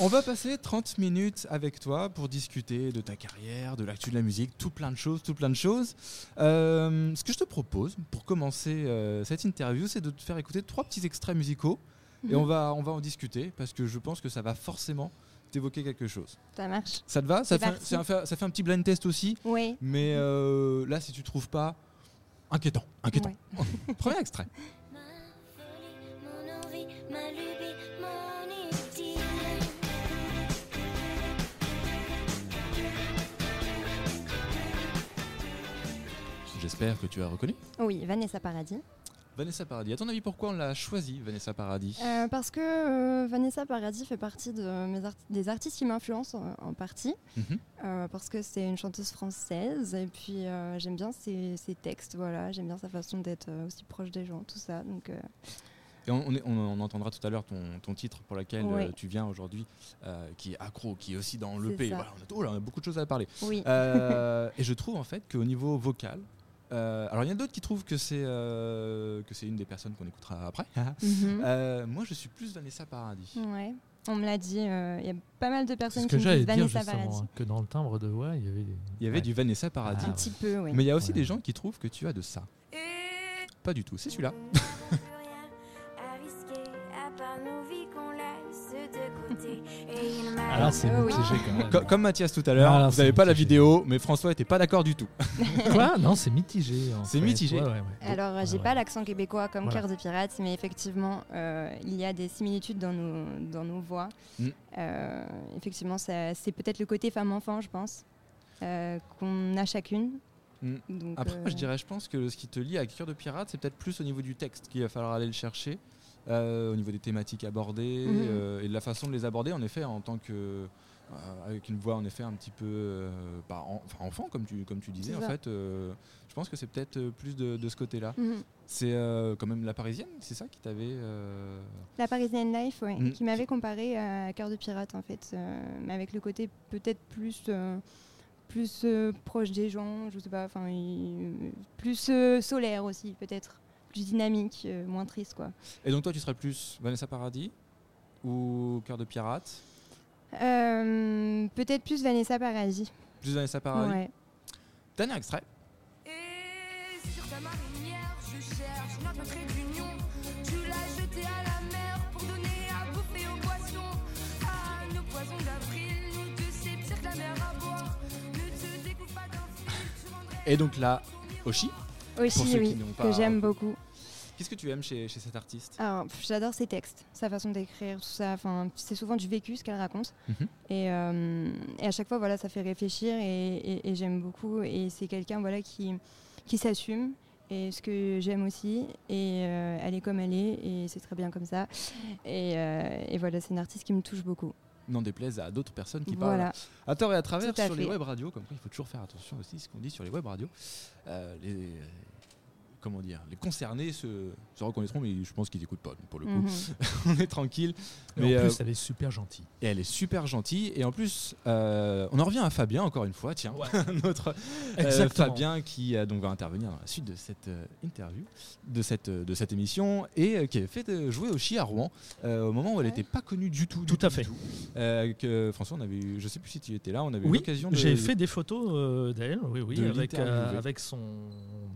On va passer 30 minutes avec toi pour discuter de ta carrière, de l'actu de la musique, tout plein de choses, tout plein de choses. Euh, ce que je te propose pour commencer euh, cette interview, c'est de te faire écouter trois petits extraits musicaux et on va, on va en discuter parce que je pense que ça va forcément t'évoquer quelque chose. Ça marche. Ça te va? Fait, un ça fait un petit blind test aussi, Oui. mais euh, là, si tu trouves pas, inquiétant, inquiétant. Premier extrait. Ma folie, mon envie, ma J'espère que tu as reconnu. Oui, Vanessa Paradis. Vanessa Paradis. À ton avis, pourquoi on l'a choisi, Vanessa Paradis? Euh, parce que euh, Vanessa Paradis fait partie de mes art- des artistes qui m'influencent en, en partie. Mhm. Euh, parce que c'est une chanteuse française et puis j'aime bien ses, ses textes, voilà, j'aime bien sa façon d'être aussi proche des gens, tout ça. Donc, Et on, on est- on- on entendra tout à l'heure ton, ton titre pour lequel Oui. euh, tu viens aujourd'hui, euh, qui est accro, qui est aussi dans l'EP. Voilà, on, a, oh là, on a beaucoup de choses à parler. oui. Euh, et je trouve en fait qu'au niveau vocal, euh, alors il y en a d'autres qui trouvent que c'est euh, que c'est une des personnes qu'on écoutera après. Mhm. Euh, moi, je suis plus Vanessa Paradis. Ouais. On me l'a dit, euh, il y a pas mal de C'est personnes ce qui que me j'allais disent Vanessa Paradis. hein, que dans le timbre de voix, il y avait. Il y avait Ouais. du Vanessa Paradis. Un petit peu, oui. Mais il y a aussi Ouais. des gens qui trouvent que tu as de ça. Pas du tout, c'est celui-là. Ah c'est oui. mitigé quand même. Co- Comme Mathias tout à l'heure, Ah, vous n'avez pas la vidéo, mais François était pas d'accord du tout. Quoi? Non, c'est mitigé. C'est mitigé. Ouais, ouais, ouais. Alors, j'ai ouais. pas l'accent québécois comme Voilà. Cœur de Pirate, mais effectivement, euh, il y a des similitudes dans nos, dans nos voix. Mm. Euh, effectivement, c'est peut-être le côté femme-enfant, je pense, euh, qu'on a chacune. Mm. Donc, Après, moi, je dirais, je pense que ce qui te lie à Cœur de Pirate, c'est peut-être plus au niveau du texte qu'il va falloir aller le chercher, euh, au niveau des thématiques abordées Mhm. euh, et de la façon de les aborder, en effet, en tant que. euh, avec une voix en effet un petit peu euh, bah, en- enfin, enfant comme tu, comme tu disais en fait euh, je pense que c'est peut-être euh, plus de, de ce côté là mhm. c'est euh, quand même la parisienne c'est ça qui t'avait euh, La Parisian Life, ouais, Mm. qui m'avait comparé à Cœur de Pirate, en fait, euh, mais avec le côté peut-être plus, euh, plus euh, proche des gens, je sais pas, enfin, plus euh, solaire aussi, peut-être, plus dynamique, euh, moins triste, quoi. et donc toi tu serais plus Vanessa Paradis ou Cœur de Pirate? Euh, peut-être plus Vanessa Paradis. plus Vanessa Paradis? Ouais. dernier extrait Et sur ta marinière, je cherche notre trait d'union. Tu l'as jeté à la mer pour donner à bouffer aux poissons. Ah, nos poisons d'avril, nous deux, c'est pire que la mer à boire. Ne te découpe pas d'un fil, tu rendrais et donc là Oshi? Aussi, oui, que j'aime beaucoup. qu'est-ce que tu aimes chez, chez cet artiste? J'adore ses textes, sa façon d'écrire, tout ça. Enfin, c'est souvent du vécu ce qu'elle raconte. Mhm. Et, euh, et à chaque fois, voilà, ça fait réfléchir et, et- et j'aime beaucoup. Et c'est quelqu'un, voilà, qui, qui s'assume. Et ce que j'aime aussi. Et euh, elle est comme elle est. Et c'est très bien comme ça. Et, euh, et voilà, c'est une artiste qui me touche beaucoup. N'en déplaise à d'autres personnes qui parlent à tort et à travers à sur les web radios. Comme quoi, il faut toujours faire attention aussi à ce qu'on dit sur les web radios. Euh, les, comment dire, les concernés se, se reconnaîtront, mais je pense qu'ils n'écoutent pas. Pour le coup, Mhm. on est tranquille. Mais Mais en euh, plus, elle est super gentille. et elle est super gentille. Et en plus, euh, on en revient à Fabien encore une fois. Tiens, notre euh. Fabien qui euh, donc va intervenir dans la suite de cette euh, interview, de cette, de cette émission, et euh, qui avait fait euh, jouer au Chi à Rouen euh, au moment où elle Ouais. n'était pas connue du tout. du Tout à fait. tout. François, on avait eu, je sais plus si tu étais là, on avait eu Oui, l'occasion de. j'ai fait des photos euh, d'elle, oui, oui, de avec, euh, avec son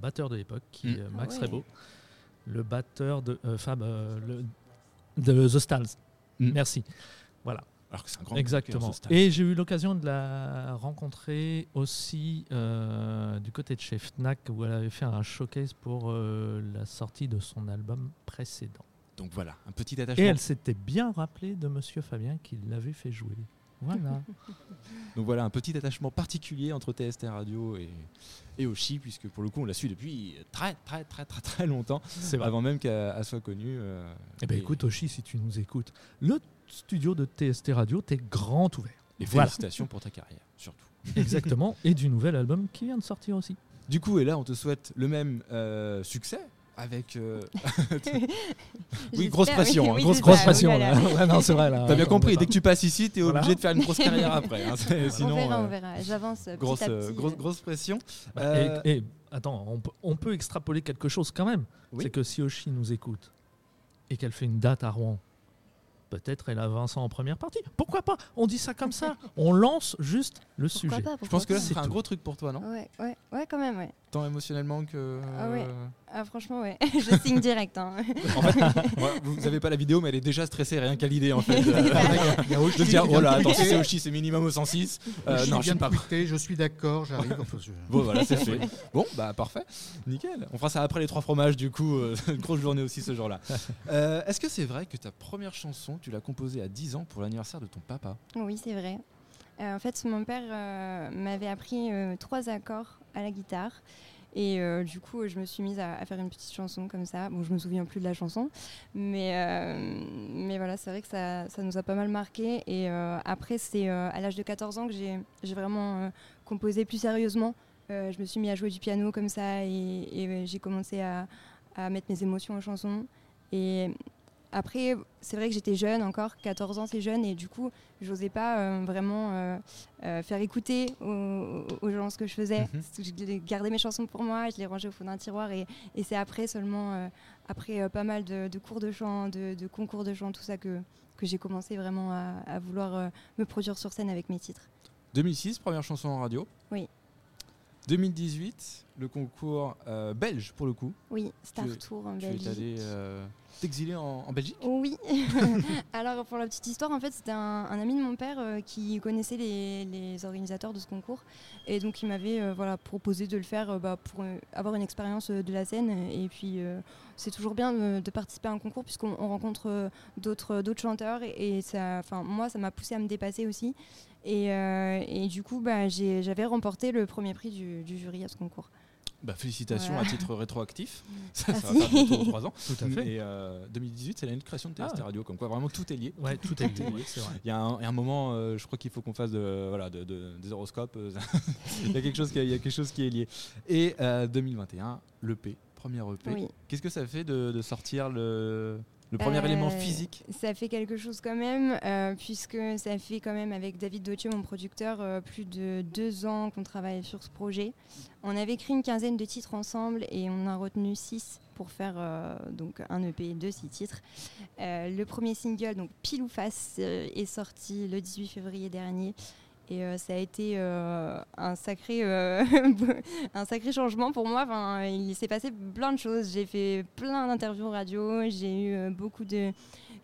batteur de l'époque, qui Mm. est Max Ah ouais. Rebo, le batteur de euh, Fab, euh, le- de The Stals. Mm. Merci. Alors que c'est un grand Exactement. Et j'ai eu l'occasion de la rencontrer aussi euh, du côté de chez Fnac, où elle avait fait un showcase pour euh, la sortie de son album précédent. Donc voilà, un petit Et attachement. elle s'était bien rappelée de Monsieur Fabien qui l'avait fait jouer. Voilà. Donc voilà, un petit attachement particulier entre TST Radio et, et Oshi, puisque pour le coup, on l'a su depuis très, très, très, très, très longtemps, C'est vrai. avant même qu'elle elle soit connue. euh, Eh ben et- écoute, Oshi, si tu nous écoutes, le studio de TST Radio, t'es grand ouvert. Et Voilà. félicitations pour ta carrière, surtout. Exactement. Et du nouvel album qui vient de sortir aussi. Du coup, et là, on te souhaite le même euh, succès avec. euh, oui, grosse J'espère, pression, oui, hein, oui, grosse c'est Grosse ça, pression. oui, là. non, c'est vrai. là. T'as bien On compris, dès que tu passes ici, t'es Voilà. obligé de faire une grosse carrière après. hein, c'est- on Sinon, verra, euh, on verra. J'avance grosse, euh, petit. grosse, grosse pression. Bah, Euh, et, et, attends, on peut, on peut extrapoler quelque chose quand même. Oui. C'est que si Oshi nous écoute et qu'elle fait une date à Rouen, peut-être elle a Vincent en première partie. Pourquoi pas? On dit ça comme ça. On lance juste le Pourquoi sujet. pas Je pense que là, c'est un gros truc pour toi, non? Ouais, ouais, ouais, quand même, ouais. Tant émotionnellement que. Ah ouais. euh, Ah, franchement, ouais. je signe direct. hein. En fait, ouais, vous n'avez pas la vidéo, mais elle est déjà stressée rien qu'à l'idée en fait. Il y a Oshi de dire, qui oh là, attends, si c'est Oshi, c'est minimum au 106. Euh, non, je de pas. je suis d'accord, j'arrive. Je- Bon, voilà, c'est fait. Bon, bah parfait. Nickel. On fera ça après les trois fromages, du coup. euh, une grosse journée aussi ce jour-là. Euh, Est-ce que c'est vrai que ta première chanson, tu l'as composée à 10 ans pour l'anniversaire de ton papa? Oui, c'est vrai. Euh, en fait, mon père euh, m'avait appris euh, trois accords à la guitare. Et euh, du coup, je me suis mise à, faire une petite chanson comme ça. Bon, je me souviens plus de la chanson, mais, euh, mais voilà, c'est vrai que ça, ça nous a pas mal marqué. Et euh, après, c'est à l'âge de 14 ans que j'ai vraiment composé plus sérieusement. Je me suis mis à jouer du piano comme ça et, j'ai commencé à, à mettre mes émotions en chanson. Et après, c'est vrai que j'étais jeune encore, 14 ans c'est jeune, et du coup, j'osais pas euh, vraiment euh, euh, faire écouter aux, gens ce que je faisais. Mhm. Je les- gardais mes chansons pour moi, je les rangeais au fond d'un tiroir, et, et c'est après seulement, après pas mal de, de cours de chant, de, de concours de chant, tout ça, que, que j'ai commencé vraiment à, à vouloir me produire sur scène avec mes titres. 2006, première chanson en radio. Oui. 2018, le concours euh, belge pour le coup. Oui, Star Tu es- Tour en Tu es Belgique. allé euh, t'exiler en, en Belgique? Oui. Alors pour la petite histoire, en fait, c'était un, un ami de mon père euh, qui connaissait les, les organisateurs de ce concours et donc il m'avait euh, voilà proposé de le faire bah, pour avoir une expérience de la scène et puis c'est toujours bien de, de participer à un concours puisqu'on on rencontre d'autres d'autres chanteurs et, et ça, enfin moi, ça m'a poussé à me dépasser aussi et, euh, et du coup, bah, j'avais remporté le premier prix du, du jury à ce concours. bah, Félicitations Voilà. à titre rétroactif. Ça, ça Merci. va faire bientôt 3 ans. Tout à fait. Et euh, 2018, c'est l'année de création de TST Ah. Radio. Comme quoi, vraiment, tout est lié. Ouais, tout est lié, c'est vrai. Il y a un, moment, euh, je crois qu'il faut qu'on fasse de, voilà, de- de- des horoscopes. euh, il, y a quelque chose qui, il y a quelque chose qui est lié. Et euh, 2021, l'EP, premier EP. Oui. Qu'est-ce que ça fait de, de sortir le, le premier Euh, élément physique Ça fait quelque chose quand même, euh, puisque ça fait quand même avec David Dautier, mon producteur, euh, plus de deux ans qu'on travaille sur ce projet. On avait écrit une quinzaine de titres ensemble et on a retenu six pour faire donc un EP de six titres. Le premier single, donc Pile ou Face, est sorti le 18 février dernier. Et euh, ça a été euh, un, sacré, euh, un sacré changement pour moi. Enfin, il s'est passé plein de choses. J'ai fait plein d'interviews radio. J'ai eu beaucoup de,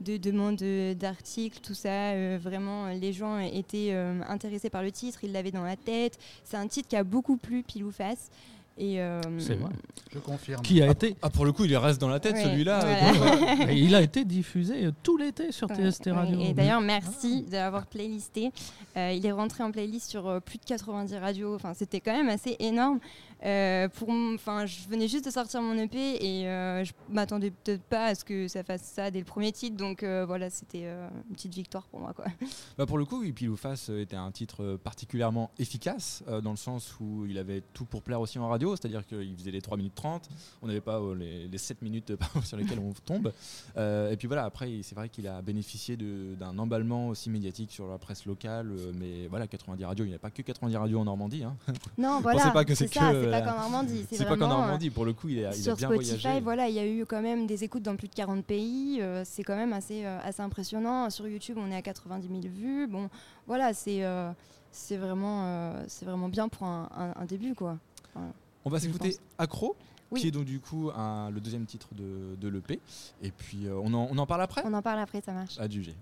de demandes d'articles, tout ça. Vraiment, les gens étaient intéressés par le titre. Ils l'avaient dans la tête. C'est un titre qui a beaucoup plu, pile ou face. Et, euh, C'est vrai. Je confirme. Qui a été Ah, pour le coup, il reste dans la tête Ouais, celui-là. voilà. euh, il a été diffusé euh, tout l'été sur Ouais, TST ouais. Radio. Et d'ailleurs, merci d'avoir playlisté. Euh, il est rentré en playlist sur plus de 90 radios. Enfin, c'était quand même assez énorme. Euh, pour, enfin, je venais juste de sortir mon EP et euh, je m'attendais peut-être pas à ce que ça fasse ça dès le premier titre. Donc euh, voilà, c'était euh, une petite victoire pour moi, quoi. Bah pour le coup, oui, Pile ou Face était un titre particulièrement efficace, euh, dans le sens où il avait tout pour plaire aussi en radio, c'est-à-dire qu'il faisait les 3 minutes 30, on n'avait pas les, les 7 minutes sur lesquelles on tombe. Euh, et puis voilà, après, c'est vrai qu'il a bénéficié d'un emballement aussi médiatique sur la presse locale, mais voilà, 90 radios, il n'y a pas que 90 radios en Normandie. hein. Non, voilà. Pensez pas que c'est ça, que, c'est pas euh, qu'en Normandie. C'est pas qu'en euh, Normandie, pour le coup, il a, il a sur bien Spotify, voyagé. voilà, il y a eu quand même des écoutes dans plus de 40 pays. euh, c'est quand même assez, euh, assez impressionnant. Sur YouTube, on est à 90 000 vues. Bon, voilà, c'est euh, c'est vraiment, c'est vraiment bien pour un, un- un début, quoi. On va s'écouter. Accro, Oui. qui est donc du coup un- le deuxième titre de, de l'EP. Et puis euh, on, en, on en parle après? On en parle après, ça marche. Adjugé. Il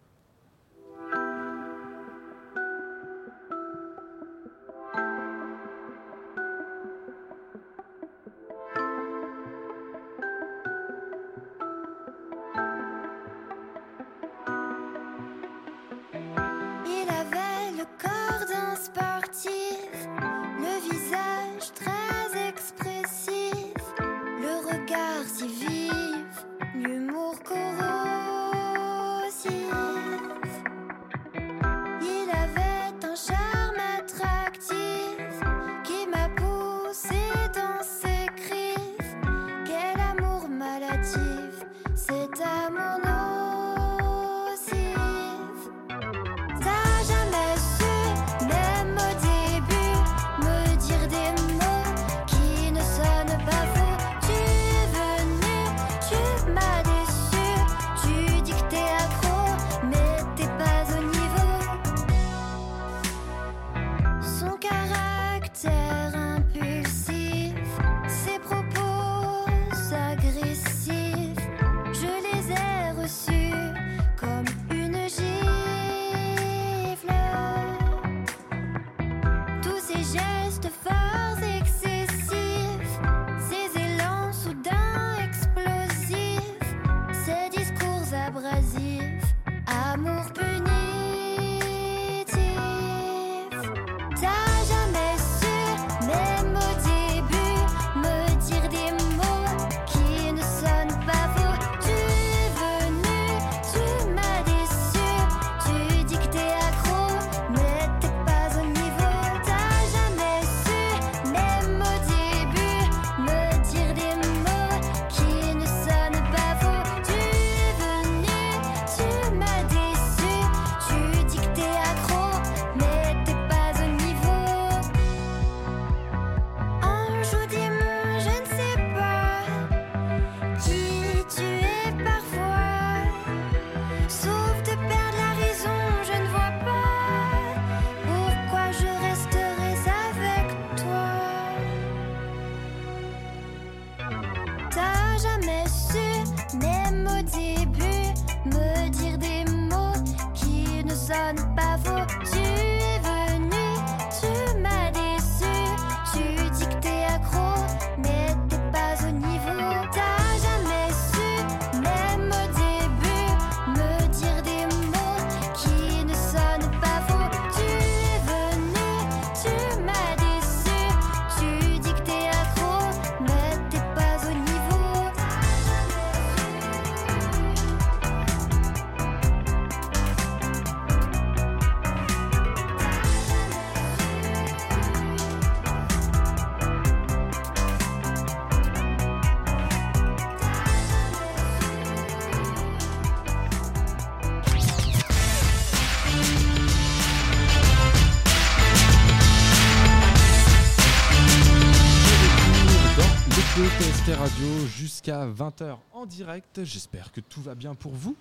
20h en direct. J'espère que tout va bien pour vous.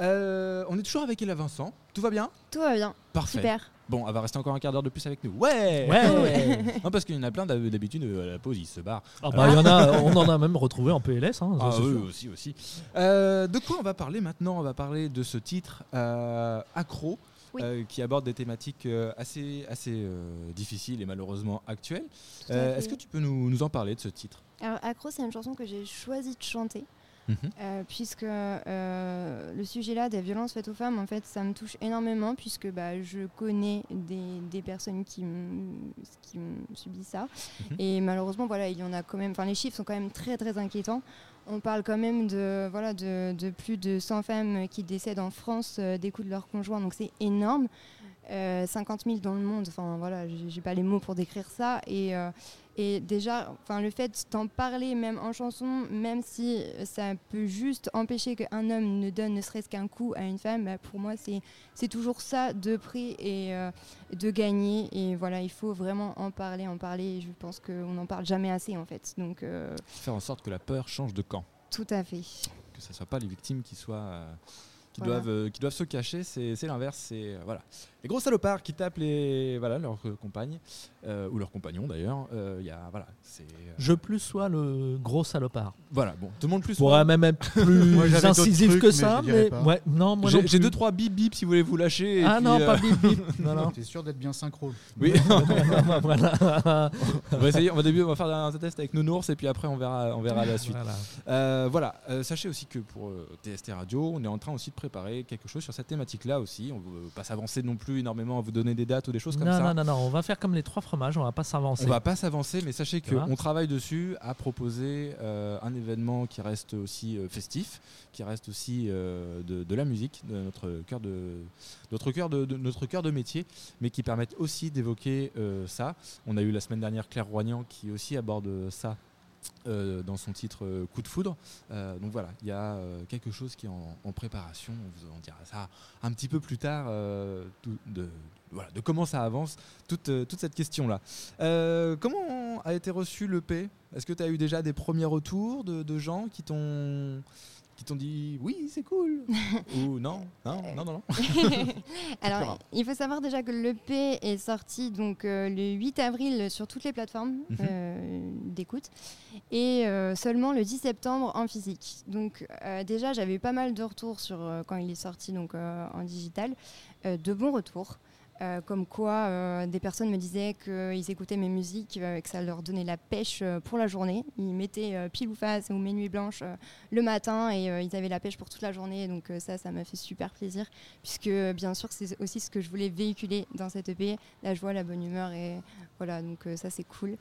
Euh, on est toujours avec Ella Vincent. Tout va bien? Tout va bien, Parfait. super. Bon, elle va rester encore un quart d'heure de plus avec nous. Ouais Ouais. Non, parce qu'il y en a plein d'hab- d'habitude euh, à la pause, ils se barrent. Ah bah, il y en a, on en a même retrouvé en PLS. Hein, Ah oui, sûr. aussi, aussi. Euh, de quoi on va parler maintenant? On va parler de ce titre euh, Accro, Oui. euh, qui aborde des thématiques euh, assez, assez euh, difficiles et malheureusement actuelles. Euh. Est-ce que tu peux nous, nous en parler de ce titre? Alors, Accro, c'est une chanson que j'ai choisi de chanter. Mhm. Euh, puisque euh, le sujet là des violences faites aux femmes, en fait, ça me touche énormément puisque bah, je connais des, des personnes qui, subissent ça. Mhm. Et malheureusement, voilà, il y en a quand même. Enfin, les chiffres sont quand même très très inquiétants. On parle quand même de voilà de, de plus de 100 femmes qui décèdent en France euh, des coups de leur conjoint, donc c'est énorme. Euh, 50 000 dans le monde, enfin voilà, j'ai pas les mots pour décrire ça. Et, et déjà, enfin le fait d'en parler même en chanson, même si ça peut juste empêcher qu'un homme ne donne ne serait-ce qu'un coup à une femme, bah, pour moi c'est toujours ça de prix et euh, de gagner. Et voilà, il faut vraiment en parler, en parler. Et je pense qu'on n'en parle jamais assez en fait. Donc euh, Faire en sorte que la peur change de camp. tout à fait. Que ce ne soit pas les victimes qui soient. euh, qui, Voilà. doivent, qui doivent se cacher, c'est l'inverse. C'est voilà. Les gros salopards qui tapent les, voilà, leurs euh, compagnes, euh, ou leurs compagnons d'ailleurs. euh, il y a, voilà, c'est, euh, Je plus sois le gros salopard. voilà, bon, tout le monde plus. Je pourrais même être plus incisif trucs, que ça, mais pas. ouais, non, moi J'ai non j'ai deux trois bip bip si vous voulez vous lâcher. et Ah puis, non, euh, pas bip bip. non, non. T'es sûr d'être bien synchro. Oui, voilà. on va essayer. On va début, on va faire un test avec nounours et puis après on verra, on verra la suite. Voilà. Euh, voilà, euh, sachez aussi que pour euh, TST Radio, on est en train aussi de préparer quelque chose sur cette thématique-là aussi. On ne veut pas s'avancer non plus énormément à vous donner des dates ou des choses comme Non, ça. non, non, non, on va faire comme les trois fromages, on va pas s'avancer. On va pas s'avancer, mais sachez qu'on travaille dessus à proposer euh, un événement qui reste aussi euh, festif, qui reste aussi euh, de, de la musique, de notre cœur de notre cœur de, de- notre cœur de métier, mais qui permettent aussi d'évoquer ça. On a eu la semaine dernière Claire Roignan qui aussi aborde ça. Euh, dans son titre euh, Coup de foudre. Euh, donc voilà, il y a quelque chose qui est en, préparation. On vous en dira ça un petit peu plus tard de, voilà, de comment ça avance, toute, toute cette question-là. Comment a été reçu l'EP Est-ce que tu as eu déjà des premiers retours de gens qui t'ont qui t'ont dit oui c'est cool ou non non non non non Alors, il faut savoir déjà que l'EP est sorti donc euh, le 8 avril sur toutes les plateformes Mhm. euh, d'écoute et euh, seulement le 10 septembre en physique. Donc euh, déjà, j'avais eu pas mal de retours sur euh, quand il est sorti donc euh, en digital, euh, de bons retours. Euh, comme quoi, euh, des personnes me disaient qu'ils écoutaient mes musiques, euh, et que ça leur donnait la pêche pour la journée. Ils mettaient pile ou face ou mes nuits blanches le matin et ils avaient la pêche pour toute la journée. Donc ça, ça m'a fait super plaisir puisque bien sûr c'est aussi ce que je voulais véhiculer dans cette EP, la joie, la bonne humeur et voilà donc ça c'est cool.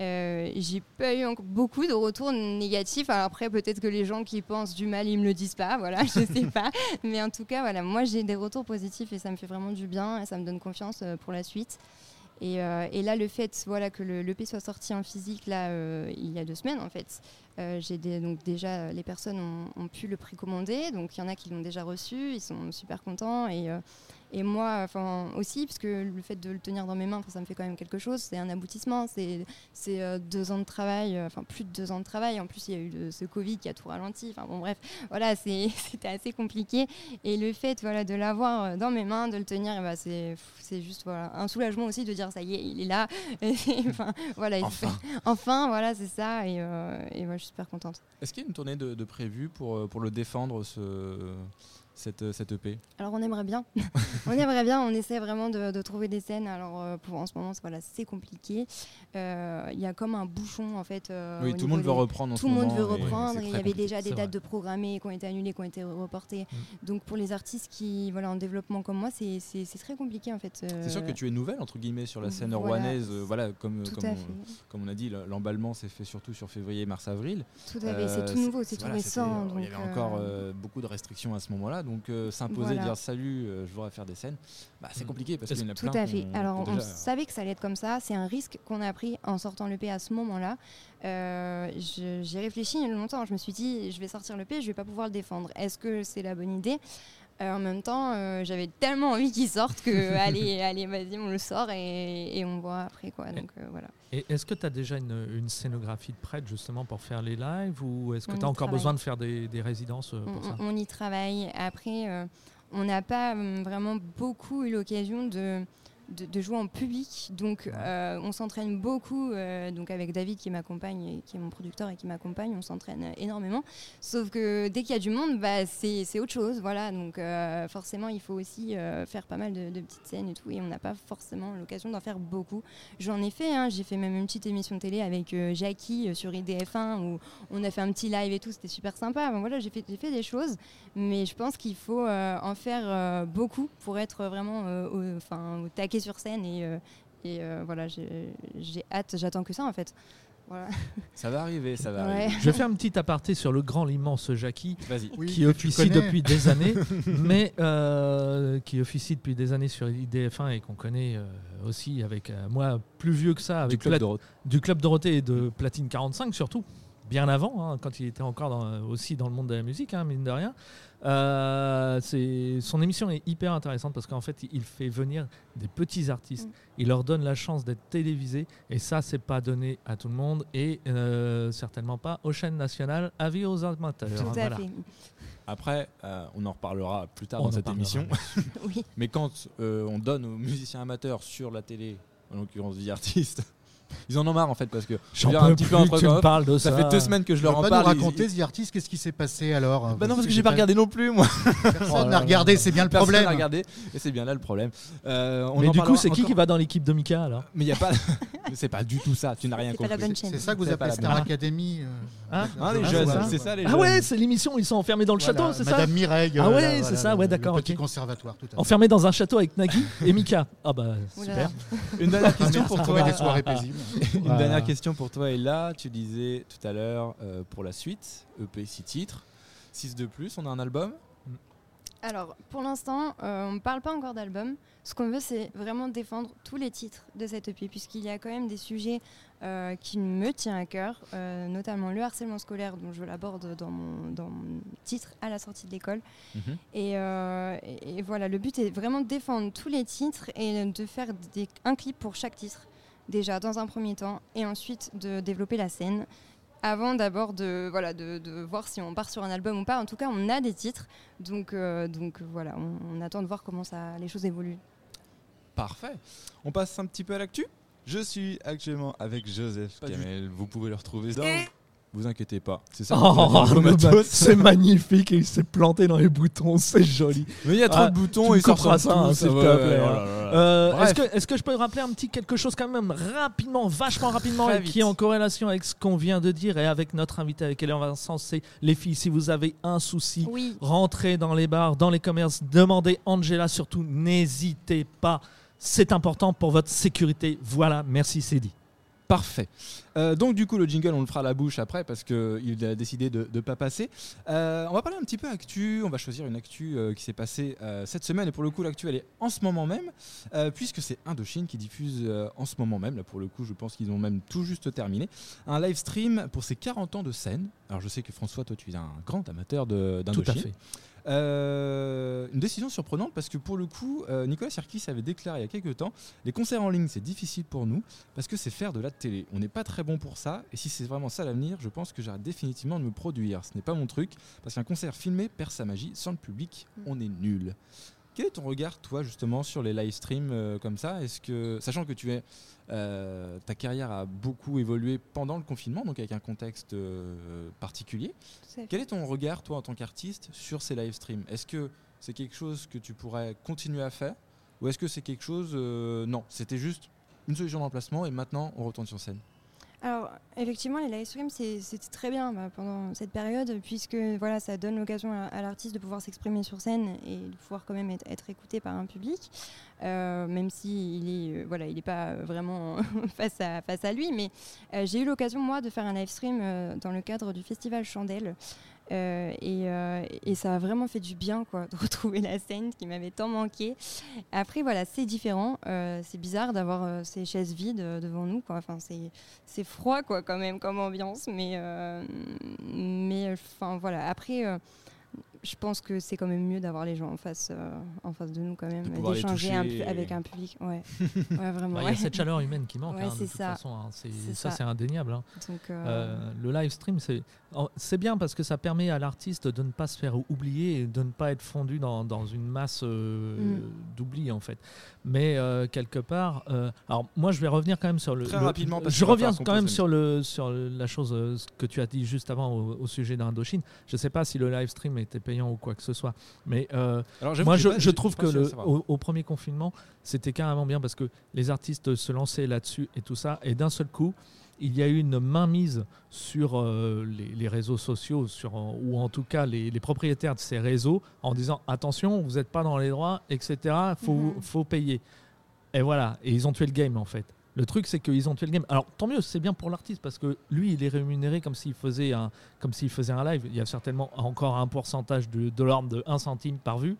Euh, j'ai pas eu beaucoup de retours négatifs. Alors après peut-être que les gens qui pensent du mal ils me le disent pas, voilà, je sais pas. Mais en tout cas voilà, moi j'ai des retours positifs et ça me fait vraiment du bien et ça me donne confiance euh, pour la suite. Et, euh, et là, le fait voilà, que le l'EP soit sorti en physique là, il y a deux semaines, en fait, j'ai donc déjà les personnes ont, pu le précommander. Donc il y en a qui l'ont déjà reçu, ils sont super contents. Et moi enfin, aussi, parce que le fait de le tenir dans mes mains, enfin, ça me fait quand même quelque chose. C'est un aboutissement. C'est c'est, euh, deux ans de travail, euh, enfin plus de deux ans de travail. En plus, il y a eu le- ce Covid qui a tout ralenti. Enfin bon, bref, voilà, c'est- c'était assez compliqué. Et le fait voilà, de l'avoir euh, dans mes mains, de le tenir, ben, c'est c'est juste voilà, un soulagement aussi de dire ça y est, il est là. Et enfin, voilà, il Enfin. voilà, c'est ça. Et, euh, et moi, je suis super contente. Est-ce qu'il y a une tournée de, de prévue pour, pour le défendre ce, cette, euh, cette EP Alors on aimerait bien, on aimerait bien, on essaie vraiment de, de trouver des scènes. Alors euh, pour en ce moment, c'est- voilà, c'est compliqué. Euh, Il y a comme un bouchon en fait. euh, Oui, tout le monde veut reprendre en Tout le monde veut reprendre. Il y avait déjà des dates vrai. de programmées qui ont été annulées, qui ont été reportées. Mm. Donc pour les artistes qui voilà en développement comme moi, c'est très compliqué en fait. C'est sûr que tu es nouvelle entre guillemets sur la scène voilà. rouennaise. euh, Voilà, comme, comme, on, comme on a dit, le- l'emballement s'est fait surtout sur février, mars, avril. Tout à fait. Euh, C'est tout nouveau, c'est tout voilà, récent. Il y avait encore euh, euh, beaucoup de restrictions à ce moment-là, donc euh, s'imposer, Voilà. dire salut, euh, je voudrais faire des scènes, bah, c'est Mm. compliqué parce qu'il y en a Tout plein. à fait. Alors, on déjà- savait que ça allait être comme ça. C'est un risque qu'on a pris en sortant l'EP à ce moment-là. Euh, J'ai réfléchi longtemps. Je me suis dit, je vais sortir l'EP, je vais pas pouvoir le défendre. Est-ce que c'est la bonne idée? Euh, En même temps, euh, j'avais tellement envie qu'il sorte que, allez, allez, vas-y, on le sort et, et on voit après. Quoi. Donc, euh, voilà. Et est-ce que tu as déjà une, une scénographie de prête justement pour faire les lives ou est-ce que tu as encore travaille. besoin de faire des, des résidences on, pour ça? on- on y travaille. Après, on n'a pas vraiment beaucoup eu l'occasion de, de, de jouer en public. Donc, euh, on s'entraîne beaucoup. euh, donc, avec David qui m'accompagne, qui est mon producteur et qui m'accompagne, on s'entraîne euh, énormément. Sauf que dès qu'il y a du monde, bah, c'est autre chose. Voilà. Donc, euh, forcément, il faut aussi faire pas mal de, de petites scènes et tout. Et on n'a pas forcément l'occasion d'en faire beaucoup. J'en ai fait. hein. J'ai fait même une petite émission télé avec Jackie sur IDF1 où on a fait un petit live et tout. C'était super sympa. Bon, voilà, j'ai fait, fait des choses. Mais je pense qu'il faut en faire beaucoup pour être vraiment au, enfin, au taquet sur scène. Et, euh, et euh, voilà, j'ai j'ai hâte, j'attends que ça en fait. Voilà. Ça va arriver, ça va Ouais. arriver. Je vais faire un petit aparté sur le grand, l'immense Jackie. Oui, qui officie depuis des années, mais euh, qui officie depuis des années sur IDF1 et qu'on connaît euh, aussi avec euh, moi plus vieux que ça Du avec club Plat- Dorothée. du club Dorothée et de Platine 45 surtout, bien avant, hein, quand il était encore dans- aussi dans le monde de la musique, hein, mine de rien. Euh, c'est- son émission est hyper intéressante parce qu'en fait, il fait venir des petits artistes, Mm. il leur donne la chance d'être télévisés et ça, c'est pas donné à tout le monde et euh, certainement pas aux chaînes nationales. Avis aux amateurs. Tout hein, à voilà. fait. Après, euh, on en reparlera plus tard On dans cette émission. Oui. Mais quand euh, on donne aux musiciens amateurs sur la télé, en l'occurrence des artistes, ils en ont marre en fait parce que Je dire, un petit peu entre tu me parles de ça. ça fait deux semaines que je leur en pas parle. nous ils- raconter, The Artist, qu'est-ce qui s'est passé alors Bah non parce que j'ai pas regardé non plus moi. Personne n'a regardé, c'est bien le Personne n'a problème. regardé et c'est bien là le problème. Euh, on Mais en du coup, c'est qui qui va dans l'équipe de Mika alors? Mais il y a pas. c'est pas du tout ça. Tu n'as rien pas compris. C'est ça que vous pas appelez Star. Academy euh, Hein Hein, les Ah, jeunes, c'est ça les Ah jeunes. ouais, c'est l'émission, ils sont enfermés dans le château, c'est ça Madame Mireille. Ah euh, ouais, c'est ça, ouais, d'accord, Petit conservatoire, tout à fait. Enfermés dans un château avec Nagui et Mika. Ah bah super. Une dernière question pour Trouver toi. des soirées paisibles. Une Voilà. dernière question pour toi et là, tu disais tout à l'heure euh, pour la suite, EP 6 titres, 6 de plus, on a un album? Alors, pour l'instant, euh, on ne parle pas encore d'album. Ce qu'on veut, c'est vraiment défendre tous les titres de cette EP, puisqu'il y a quand même des sujets euh, qui me tiennent à cœur, euh, notamment le harcèlement scolaire, dont je l'aborde dans mon, dans mon titre à la sortie de l'école. Et, euh, et- et voilà, le but est vraiment de défendre tous les titres et de faire des- un clip pour chaque titre, déjà dans un premier temps, et ensuite de développer la scène. Avant d'abord de, voilà, de, de voir si on part sur un album ou pas. En tout cas, on a des titres. Donc, euh, donc voilà, on, on attend de voir comment ça, les choses évoluent. Parfait. On passe un petit peu à l'actu? Je suis actuellement avec Joseph Pas du- Kamel. Vous pouvez le retrouver dans. Et Vous inquiétez pas. C'est ça. Oh, c'est magnifique et il s'est planté dans les boutons, c'est joli. Mais il y a trop Ah, de boutons tu me et ça ressemble ça, hein, s'il te plaît, oh hein. là. Euh. Est-ce que, est-ce que je peux rappeler un petit quelque chose quand même rapidement, vachement rapidement, et qui est en corrélation avec ce qu'on vient de dire et avec notre invité, avec Hélène Vincent, c'est les filles, si vous avez un souci, Oui, rentrez dans les bars, dans les commerces, demandez Angela, surtout n'hésitez pas. C'est important pour votre sécurité. Voilà, merci, c'est dit. Parfait. Euh, donc du coup le jingle on le fera à la bouche après parce qu'il a décidé de ne pas passer. Euh, on va parler un petit peu actu, on va choisir une actu euh, qui s'est passée cette semaine et pour le coup l'actu elle est en ce moment même puisque c'est Indochine qui diffuse en ce moment même, là pour le coup je pense qu'ils ont même tout juste terminé, un live stream pour ses 40 ans de scène. Alors je sais que François toi tu es un grand amateur Tout d'Indochine. à fait. Euh, une décision surprenante parce que pour le coup, euh, Nicolas Sirkis avait déclaré il y a quelques temps les concerts en ligne c'est difficile pour nous parce que c'est faire de la télé. On n'est pas très bon pour ça et si c'est vraiment ça l'avenir, je pense que j'arrête définitivement de me produire. Ce n'est pas mon truc parce qu'un concert filmé perd sa magie sans le public, on est nul. Quel est ton regard, toi, justement, sur les live streams euh, comme ça? Est-ce que, sachant que tu es, euh, ta carrière a beaucoup évolué pendant le confinement, donc avec un contexte euh, particulier, quel est ton regard, toi, en tant qu'artiste, sur ces live streams? Est-ce que c'est quelque chose que tu pourrais continuer à faire? Ou est-ce que c'est quelque chose. non, c'était juste une solution d'emplacement et maintenant on retourne sur scène? Alors, effectivement, les live streams, c'est- c'était très bien bah, pendant cette période, puisque voilà, ça donne l'occasion à, l'artiste de pouvoir s'exprimer sur scène et de pouvoir quand même être, écouté par un public, euh, même s'il est, euh, voilà, il n'est pas vraiment face, à, face à lui. Mais euh, j'ai eu l'occasion, moi, de faire un live stream dans le cadre du festival Chandelle. Euh, et, euh, et ça a vraiment fait du bien quoi, de retrouver la scène qui m'avait tant manqué. Après voilà, c'est différent. Euh, c'est bizarre d'avoir ces chaises vides devant nous. Enfin, c'est, froid quoi quand même comme ambiance. Mais, mais voilà. Après, je pense que c'est quand même mieux d'avoir les gens en face, euh, en face de nous quand même. D'échanger un avec un public. Ouais, ouais vraiment. Bah, Il y a cette chaleur humaine qui manque, Ouais, hein, de c'est toute ça. façon. hein. Ça, ça. c'est indéniable. hein. Donc, euh, Euh, le live stream, c'est c'est bien parce que ça permet à l'artiste de ne pas se faire oublier et de ne pas être fondu dans, dans une masse euh, Mm. d'oubli en fait. Mais euh, quelque part, euh, alors moi je vais revenir quand même sur le. Très le- rapidement, parce je reviens quand même sur le sur la chose euh, que tu as dit juste avant au, au sujet d'Indochine. Je sais pas si le live stream était ou quoi que ce soit, mais euh, Alors, moi, je, pas- je trouve que le, au, au premier confinement, c'était carrément bien parce que les artistes se lançaient là-dessus et tout ça, et d'un seul coup, il y a eu une mainmise sur euh, les, les réseaux sociaux, sur, ou en tout cas les, les propriétaires de ces réseaux, en disant attention, vous n'êtes pas dans les droits, etc. Faut, Mhm. faut payer. Et voilà, et ils ont tué le game en fait. Le truc, c'est qu'ils ont tué le game. Alors, tant mieux, c'est bien pour l'artiste parce que lui, il est rémunéré comme s'il faisait un, comme s'il faisait un live. Il y a certainement encore un pourcentage de, l'ordre de 1 centime par vue.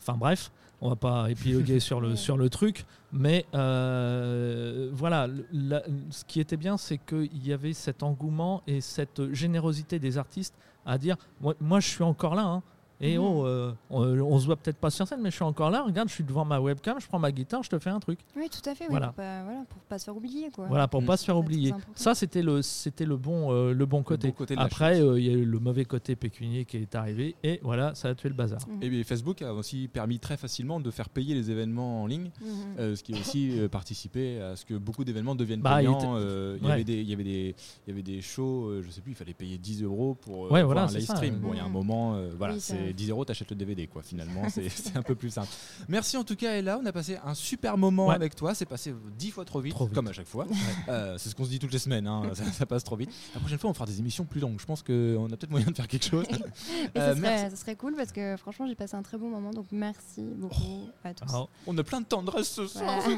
Enfin bref, on va pas épiloguer sur le, sur le truc. Mais euh, voilà, la- ce qui était bien, c'est qu'il y avait cet engouement et cette générosité des artistes à dire moi, moi, je suis encore là. hein. Et Mhm. oh, euh, on, on se voit peut-être pas sur scène, mais je suis encore là. Regarde, je suis devant ma webcam, je prends ma guitare, je te fais un truc. Oui, tout à fait. oui, Voilà. pour, pas, voilà, pour pas se faire oublier. Quoi. Voilà, pour Mm. pas se faire C'est oublier. Ça, c'était le, c'était le bon, euh, le bon côté. bon Après, euh, il y a eu le mauvais côté pécunier qui est arrivé, et voilà, ça a tué le bazar. Mhm. Et bien, Facebook a aussi permis très facilement de faire payer les événements en ligne. Mhm. Euh, ce qui a aussi participé à ce que beaucoup d'événements deviennent Bah, il payants. Euh, Il y avait des- il y avait des- il y avait des shows, je sais plus, il fallait payer 10 euros pour Ouais, voir voilà, un c'est live ça, stream. Bon, il y a un Mhm. moment, voilà, ça- c'est 10 euros, t'achètes le DVD, quoi. Finalement, c'est un peu plus simple. Merci en tout cas, Ella. On a passé un super moment Ouais. avec toi. C'est passé 10 fois trop vite, Trop vite. comme à chaque fois. Euh, c'est ce qu'on se dit toutes les semaines. hein, ça, ça passe trop vite. La prochaine fois, on fera des émissions plus longues. Je pense qu'on a peut-être moyen de faire quelque chose. Et Euh, ça, serait, ça serait cool parce que franchement, j'ai passé un très bon moment. Donc merci beaucoup à tous. Alors, On a plein de tendresse ce soir,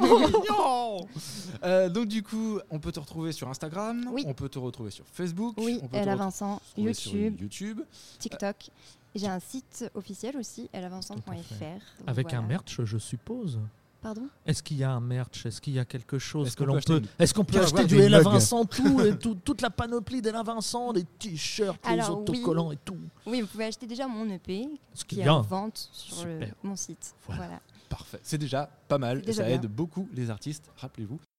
Euh, Donc du coup, on peut te retrouver sur Instagram, Oui. on peut te retrouver sur Facebook, Oui, on peut Ella Vincent, YouTube, YouTube. TikTok. J'ai un site officiel aussi. Donc avec voilà. un merch, je suppose. Pardon? Est-ce qu'il y a un merch? Est-ce qu'il y a quelque chose Est-ce que qu'on peut l'on acheter peut une- Est-ce qu'on peut acheter du Ella Vincent tout, et tout- toute la panoplie d'Ella Vincent, les t-shirts, les oui. autocollants et tout. Oui, vous pouvez acheter déjà mon EP Ce qui est en vente sur le- mon site. Voilà. voilà. Parfait, c'est déjà pas mal, déjà ça bien. aide beaucoup les artistes, rappelez-vous.